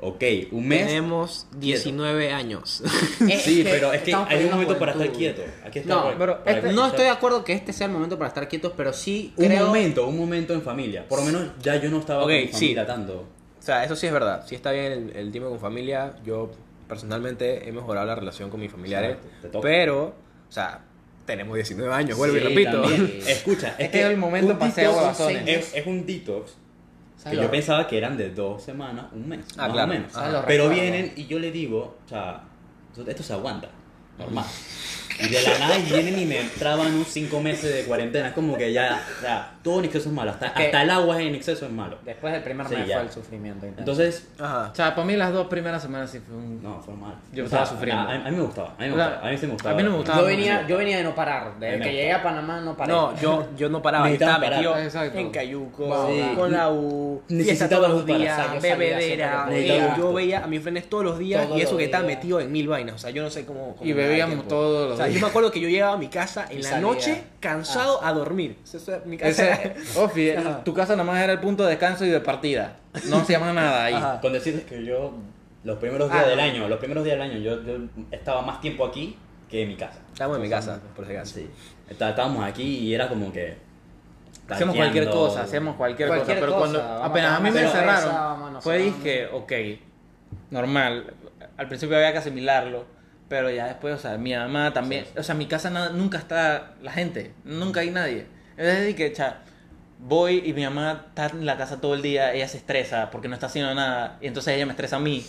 ok, un mes. Tenemos 19 años. Es Sí, que pero es que hay un momento para estar quieto. Aquí está No, para- pero para- este- No estoy de acuerdo que este sea el momento para estar quietos, pero sí Un creo... momento, un momento en familia. Por lo menos ya yo no estaba Ok, con mi sí. familia tanto. o sea, eso sí es verdad. Sí está bien el, el tiempo con familia. Yo personalmente he mejorado la relación con mis familiares. Pero, o sea, tenemos 19 años, vuelvo Sí, y repito. también. Escucha, Es que es el momento un para hacer detox huevazones. Es, es un detox. Que yo pensaba que eran de dos semanas, un mes, Ah, más claro. o menos. ¿Sabes los Pero vienen y yo le digo, o sea, esto se aguanta, normal. Y de la nada vienen y me traban unos cinco meses de cuarentena. Es como que ya, o sea, todo en exceso es malo. Hasta, Es que- hasta el agua en exceso es malo. Después del primer mes fue el sufrimiento. intenso. Entonces, Ajá. O sea, para mí las dos primeras semanas sí fue un... no, fue mal. Yo O sea, estaba sufriendo. A, a mí me gustaba, a mí me gustaba. A mí sí me gustaba. a mí no me gustaba. yo, venía, yo venía de no parar. Desde que llegué a Panamá no paré. No, yo, yo no paraba, estaba parar. metido Exacto. en Cayuco, con la U, Necesitaba todos los días, O sea, bebedera. eh, yo veía a mis frenes todos los días Todos y eso que estaba días. metido en mil vainas. O sea, yo no sé cómo. cómo Y bebíamos todos los O sea, yo días. me acuerdo que yo llegaba a mi casa en la noche cansado a dormir. Eso es mi casa. Ese, Ofi, el- Ajá. tu casa nada más era el punto de descanso y de partida. No se llama nada ahí. Ajá. Con decirles que yo, los primeros días Ah, del no. año, los primeros días del año, yo, yo estaba más tiempo aquí que en mi casa. Estamos en mi casa, por si acaso. Sí. Está- Estábamos aquí y era como que. Hacemos cualquier cosa, hacemos cualquier, Cualquier cosa. Pero cosa, cuando vamos apenas a mí me cerraron, fue dije, ok, normal. Al principio había que asimilarlo, pero ya después, o sea, mi mamá también, Sí, sí. o sea, mi casa na- nunca está la gente, nunca hay nadie. Es decir, que, cha, voy y mi mamá está en la casa todo el día, ella se estresa porque no está haciendo nada, y entonces ella me estresa a mí.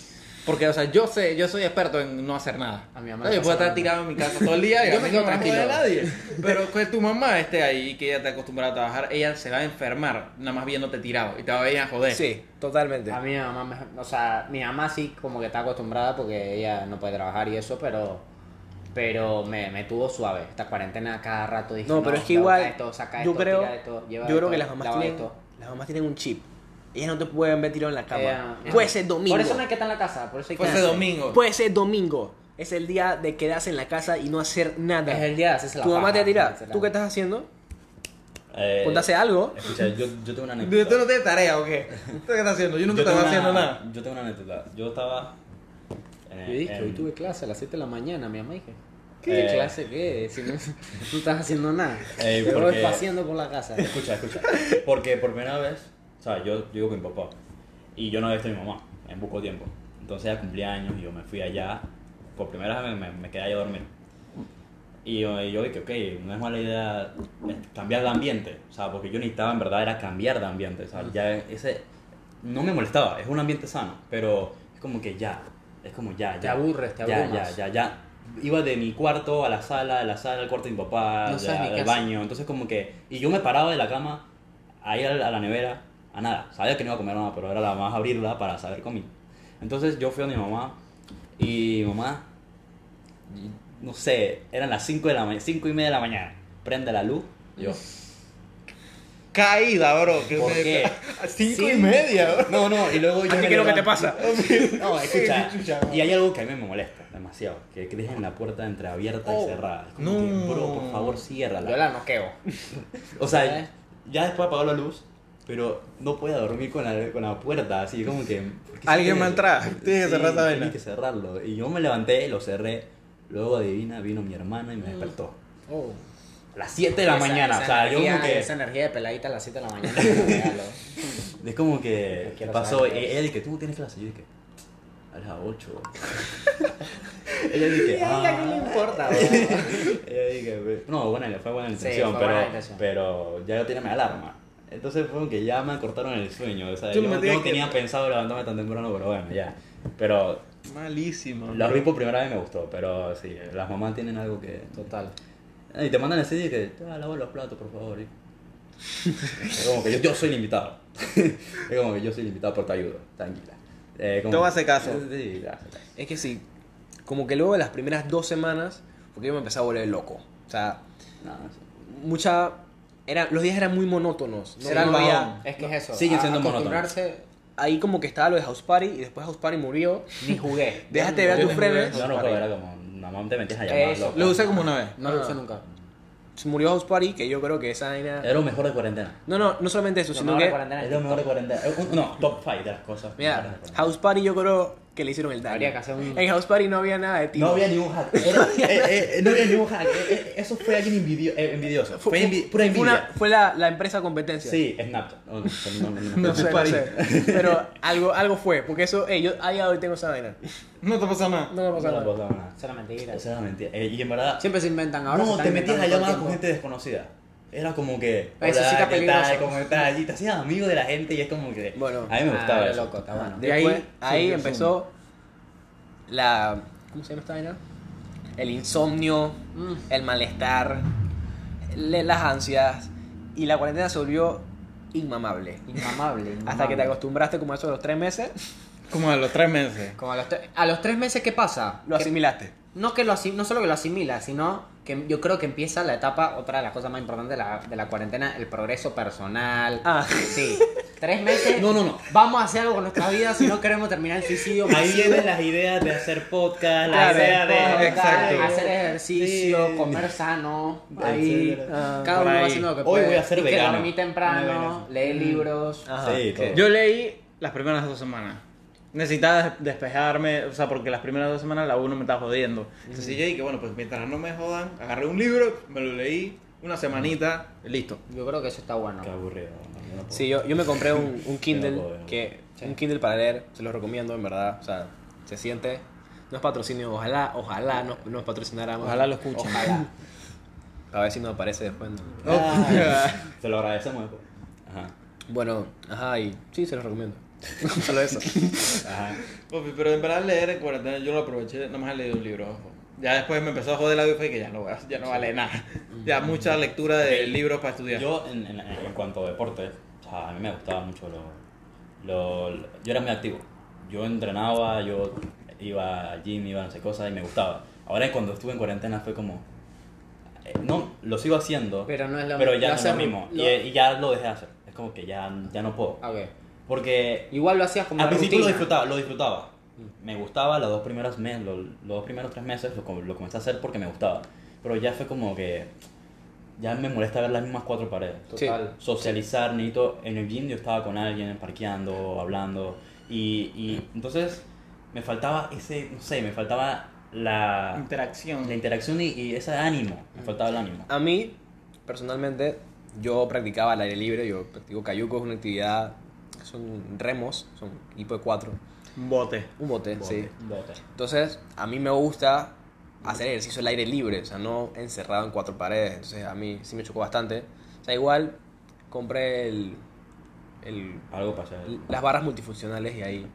Porque, o sea, yo sé, yo soy experto en no hacer nada. A mi mamá O sea, le yo puedo estar tirado en mi casa todo el día y Yo me quedo no tranquilo. nadie. Pero que tu mamá esté ahí y que ella te acostumbrada a trabajar, ella se va a enfermar nada más viéndote tirado y te va a venir a joder. Sí, totalmente. A mí mi mamá, me- o sea, mi mamá sí como que está acostumbrada porque ella no puede trabajar y eso, pero pero me, me tuvo suave. Esta cuarentena cada rato dije, No, pero es que saca igual, esto, saca yo esto, creo, tira esto, lleva yo creo que las mamás tienen, esto. las mamás tienen un chip. Ellas no te pueden ver tirado en la cama. Ella- Puede ser domingo. Por eso no hay que estar en la casa, por eso hay que domingo. Puede ser domingo. Es el día de quedarse en la casa y no hacer nada. Es el día de hacerse la tu mamá te dirá, ¿tú qué estás haciendo? Eh, hacer algo. Escucha, yo, yo tengo una ¿Tú anécdota. tú no tienes tarea o qué? ¿Tú qué estás haciendo? Yo nunca tengo estaba una- haciendo nada. Yo tengo una anécdota. Yo estaba. en- Yo dije, en- hoy tuve clase a las 7 de la mañana, mi mamá dije. ¿Qué? ¿Qué clase qué? Si no, no estás haciendo nada. Eh, Te voy paseando por la casa. Escucha, escucha. Porque por primera vez, sea, yo, yo vivo con mi papá y yo no había visto a mi mamá en poco tiempo. Entonces ella cumplía años y yo me fui allá. Por primera vez me, me, quedé allá a dormir. Y yo, y yo dije, ok, no es mala idea eh, cambiar de ambiente. O sea, porque yo necesitaba en verdad era cambiar de ambiente. O sea, ya ese no me molestaba, es un ambiente sano, pero es como que ya, es como ya, ya. Te aburres, te ya, abrumas. Ya, ya, ya. Iba de mi cuarto a la sala, de la sala al cuarto de mi papá, No qué al baño. Entonces como que... Y yo me paraba de la cama a ir a la nevera, a nada. Sabía que no iba a comer nada, pero era la más abrirla para saber comí. Entonces yo fui a mi mamá y mi mamá, y- no sé, eran las 5 de la mañana, 5 y media de la mañana. Prende la luz, yo... Caída, bro. que ¿Por qué? A cinco Sí. y media, bro. No, no, y luego yo ¿A ti qué es lo que te pasa? No, escucha. Y hay algo que a mí me molesta demasiado. Que, dejen la puerta entreabierta y Oh, cerrada. Es como no. que, bro, por favor, ciérrala. Yo la noqueo. O sea, ya después apagó la luz, pero no puede dormir con la, con la puerta, así como que... ¿por qué Alguien se- va a entrar, tienes que cerrar esa vaina. Tienes que cerrarlo. Y yo me levanté, lo cerré, luego adivina, vino mi hermana y me despertó. Oh. A las 7 de la Esa- mañana, esa o sea, yo energía- como que... Esa energía de peladita a las 7 de la mañana. es como que... No ¿Qué quiero pasó? ella dije, ¿tú tienes clase? Yo dije, a las 8. ella dije, a ella qué le ah. importa? Ella dije, no, buena, fue buena la Sí, intención, fue pero, buena intención. pero ya yo tenía mi alarma. Entonces fue como que ya me cortaron el sueño. O sea, yo, no que- tenía pensado levantarme tan temprano, pero bueno, ya. Pero Malísimo. lo vi por primera vez me gustó, pero sí, las mamás tienen algo que... Total. Y te mandan así y que, ah, lava los platos, por favor. es como que yo, yo soy el invitado. es como que yo soy el invitado, pero te ayudo, tranquila. Eh, como- a hacer caso. Sí, hace caso. Es que sí, como que luego de las primeras dos semanas, porque yo me empecé a volver loco. O sea, No, sí. mucha... Era, los días eran muy monótonos. No, Era no había-. Es que es eso. Siguen siendo acostumbrarse, ahí como que estaba lo de House Party y después House Party murió. Ni jugué. Déjate ver a tus frenes. Yo no era como, mamá te metías a llamar. Eso. loco. Lo usé como una vez. No lo usé nunca. Murió House Party, que yo creo que esa vaina... Era lo mejor de cuarentena. No, no, no solamente eso, Lo sino mejor de que... cuarentena Es lo mejor de cuarentena. Eh, No, top 5 de las cosas. Mira. House Party yo creo que le hicieron el daño. Habría que hacer un- En House Party no había nada de ti. No había ningún hack. Era- eh, eh, no había ningún hack. Eh, eh, Eso fue alguien envidio- eh, envidioso. Fue, envi- pura envidia. una- fue la, la empresa competencia. Sí, Snapchat. No, no, no, no, no, No no. sé, no sé. Pero algo, algo fue, porque eso, ey, yo a día de hoy tengo esa vaina. No te pasa nada. No me pasa No nada. pasaba nada. Eso era mentira. Esa era mentira. Eh, y en verdad. Siempre se inventan ahora. No, te metías a el con gente desconocida. Era como que. Eso sí "Hola, está ¿qué peligroso". tal? ¿Cómo estás? Y te hacías amigo de la gente y es como que. Bueno. a mí me gustaba Ah, eso. loco, está bueno. De ahí- Después, ahí, sí, empezó la. ¿Cómo se llama esta vaina? El insomnio, Mm. el malestar, le- las ansias. Y la cuarentena se volvió inmamable. Inmamable, Hasta que te acostumbraste como a eso de los tres meses, Como a los tres meses. Como a los, tre- a los tres meses, ¿qué pasa? lo asimilaste. no, que lo asim- no solo que lo asimila, sino que yo creo que empieza la etapa, otra de las cosas más importantes de la, de la cuarentena, el progreso personal. Ah. Sí. Tres meses. No, no, no. Vamos a hacer algo con nuestra vida si no queremos terminar el suicidio. Ahí vienen las ideas de hacer podcast, la Claro, idea de. Podcast, Exacto. Hacer ejercicio, Sí. comer sano, ahí. Ah, cada uno va ahí. haciendo lo que Hoy puede. voy a ser y que vegano. dormir Una temprano, leer libros. Ajá. Sí, todo. Yo leí las primeras dos semanas. Necesitaba des- despejarme, o sea, porque las primeras dos semanas la uno me estaba jodiendo. Entonces yo dije, bueno, pues mientras no me jodan, agarré un libro, me lo leí, una semanita, y listo. Yo creo que eso está bueno. Qué aburrido. no, no. Sí, yo, yo me compré un, un Kindle, no puedo, que, Sí. un Kindle para leer, se lo recomiendo en verdad, o sea, se siente, no es patrocinio, ojalá, ojalá nos, nos patrocináramos. Ojalá lo escuchen. Ojalá. A ver si nos aparece después. ¿no? Ah, te lo agradecemos después. Ajá. Bueno, ajá, y sí, se los recomiendo. Solo eso. Ajá. Papi, pero en verdad leer en cuarentena yo lo aproveché, nada más he leído un libro. ojo. Ya después me empezó a joder la vida y que ya no, ya no vale nada. Ya mucha lectura de libros para estudiar. Yo, en, en- en cuanto a deporte, o sea, a mí me gustaba mucho lo, lo, lo- Yo era muy activo. Yo entrenaba, yo iba al gym, iba a no sé cosas y me gustaba. Ahora cuando estuve en cuarentena fue como... eh, No, lo sigo haciendo, Pero no es lo pero ya no es lo mismo. lo- Y, y ya lo dejé de hacer. Es como que ya, ya no puedo. Porque Igual lo hacías como al principio lo rutina. disfrutaba, lo disfrutaba. Me gustaba los dos primeros meses, los, los dos primeros tres meses lo, com- lo comencé a hacer porque me gustaba. Pero ya fue como que ya me molesta ver las mismas cuatro paredes. Total. Socializar, necesito, en el gym yo estaba con alguien, parqueando, hablando. Y, y entonces me faltaba ese, no sé, me faltaba la, Interacción. la interacción y, y ese ánimo. Me faltaba el ánimo. A mí, personalmente, yo practicaba al aire libre, yo practico cayuco, es una actividad, son remos, son equipo de cuatro, Un bote. un bote, sí. Bote. Entonces, a mí me gusta hacer ejercicio al aire libre, o sea, no encerrado en cuatro paredes. Entonces, a mí sí me chocó bastante. O sea, igual compré el, el- Algo pasa. las barras multifuncionales y ahí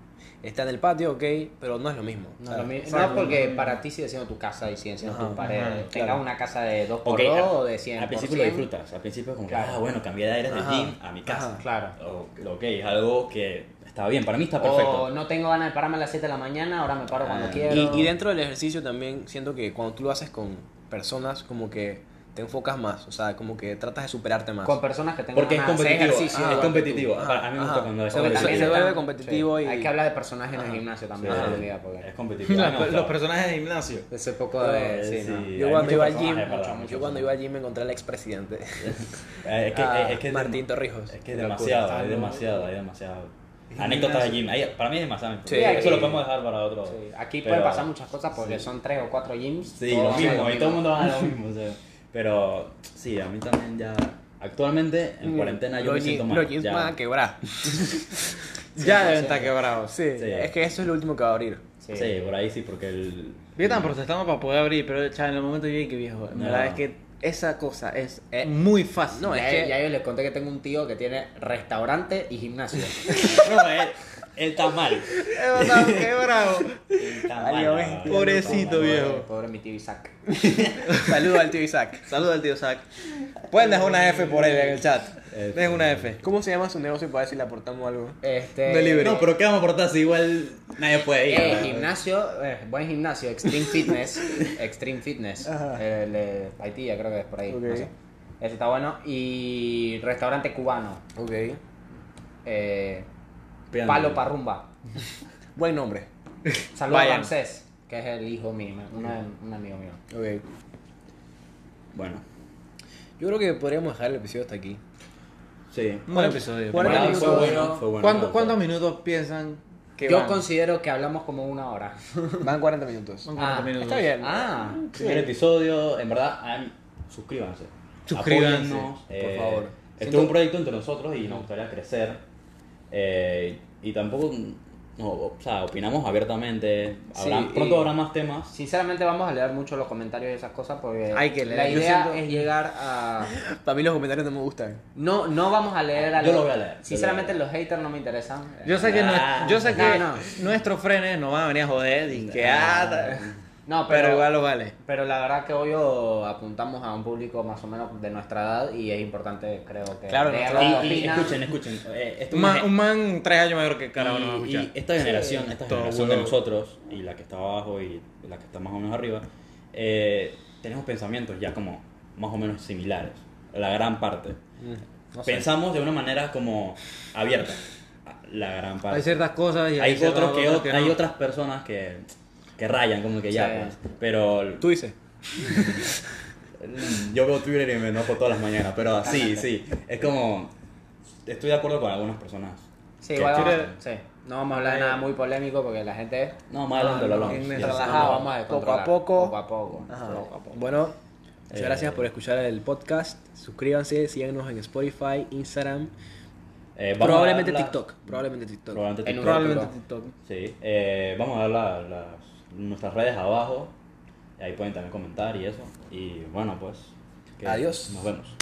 está en el patio, ok, pero no es lo mismo. No, lo mi- no, porque para ti sigue siendo tu casa y siguen siendo tus paredes. Tengas claro. una casa de 2 por Ok, 2 al- o de 100 Al principio lo disfrutas, al principio es como que, Claro. ah, bueno, cambié de aire del Ajá. gym a mi casa. Ajá. Claro. O- ok, es algo que está bien, para mí está perfecto. O no tengo ganas de pararme a las 7 de la mañana, ahora me paro cuando Ah. quiero. Y, y dentro del ejercicio también siento que cuando tú lo haces con personas, como que te enfocas más, o sea, como que tratas de superarte más. Con personas que tengan Porque es competitivo, es Ah, que competitivo. Ajá, a mí me gusta ajá. cuando es Se- Porque se- también se están- vuelve competitivo y... Hay que hablar de personajes en el gimnasio también Sí. en porque Es competitivo. Los, personajes de gimnasio. ese poco de... Eh, sí, sí. ¿no? Yo cuando iba al gym. Muchos yo cuando iba al gym me encontré al expresidente. Eh, Es que, es que es Martín Torrijos. Es que es locura. demasiado, hay demasiado, hay demasiado. Anécdotas de gym, para mí es demasiado. Sí, Eso aquí- lo podemos dejar para otro. Sí, Aquí Pero- pueden pasar muchas cosas porque son 3 o 4 gyms. Sí, lo mismo, y todo el mundo va a lo mismo. Pero sí, a mí también ya. Actualmente, en cuarentena, yo me siento mal. Los gyms ya. van a quebrar. Ya deben estar quebrados. Sí, Sí. es que eso es lo último que va a abrir. Sí. Sí, por ahí sí, porque el. Yo estaba protestando para poder abrir, pero chaval, en el momento yo dije que viejo. En No. verdad es que esa cosa es Eh, muy fácil. no, ya, es que- ya yo les conté que tengo un tío que tiene restaurante y gimnasio. No, él, él está mal. Es verdad, quebrado. Él está mal. Valió no, bestia. no, Pobrecito, no, no, viejo. Pobre, pobre mi tío Isaac. Saludos al tío Isaac. Saludos al tío Zach. Pueden dejar una F por él en el chat. Dejen una F. ¿Cómo se llama su negocio para ver si le aportamos algo? Este, Delivery. No, pero ¿qué vamos a aportar si igual nadie puede ir? Eh, gimnasio, eh, buen gimnasio, Extreme Fitness. Extreme Fitness. Ajá. Eh, El de Haití, creo que es por ahí. no Ok. sé. Ese está bueno. Y restaurante cubano. Ok. Eh, Pidan- Palo Parrumba. Buen nombre. Saludos a Vayan. Ramsés, que es el hijo mío, un, un amigo mío. Ok. Bueno, Yo creo que podríamos dejar el episodio hasta aquí. sí. Un buen episodio. Bueno, fue bueno, fue bueno. ¿Cuánto- me ¿Cuántos minutos piensan que Yo van? considero que hablamos como una hora. Van 40 minutos. Son 40 Ah, minutos. Está bien. Ah, Primer episodio, en verdad, suscríbanse. Suscríbanse, Apóyennos, por eh, favor. Siento- es un proyecto entre nosotros y nos gustaría crecer. Eh, y tampoco no, o sea, opinamos abiertamente. Sí, habrá- y- pronto habrá más temas. Sinceramente vamos a leer mucho los comentarios y esas cosas porque Hay que leer. la idea siento- es llegar a... Para mí los comentarios no me gustan. No, no vamos a leer a Yo los- lo voy a leer, Sinceramente los haters no me interesan. Yo sé que, Ah, nue- yo sé no, que no. nuestros frenes nos van a venir a joder y que ah, No, pero, pero, igual lo vale. pero la verdad que hoy apuntamos a un público más o menos de nuestra edad y es importante, creo que... Claro, Y, y escuchen, escuchen. eh, esto Un man, un man tres años mayor que carajo no va a y, esta generación, esta todo generación de nosotros y la que está abajo y la que está más o menos arriba, eh, tenemos pensamientos ya como más o menos similares, la gran parte. No sé. Pensamos de una manera como abierta, la gran parte. Hay ciertas cosas y hay, otros que, hay otras personas que, que rayan como que ya, Sí. pues. pero Tú dices. yo veo Twitter y me enojo todas las mañanas, pero sí, sí, es como, estoy de acuerdo con algunas personas. Sí, igual vamos- sí. No vamos a hablar de nada muy polémico porque la gente No, más adelante lo hablamos. vamos a Poco a poco. Poco a poco. Ajá. poco a poco. Bueno, muchas Eh, gracias por escuchar el podcast. Suscríbanse, síganos en Spotify, Instagram, Eh, probablemente TikTok. Probablemente TikTok. Probablemente En TikTok. Probablemente. TikTok. Sí, eh, vamos a dar la- las- nuestras redes abajo. Ahí pueden también comentar y eso. Y bueno, pues. que Adiós. Nos vemos.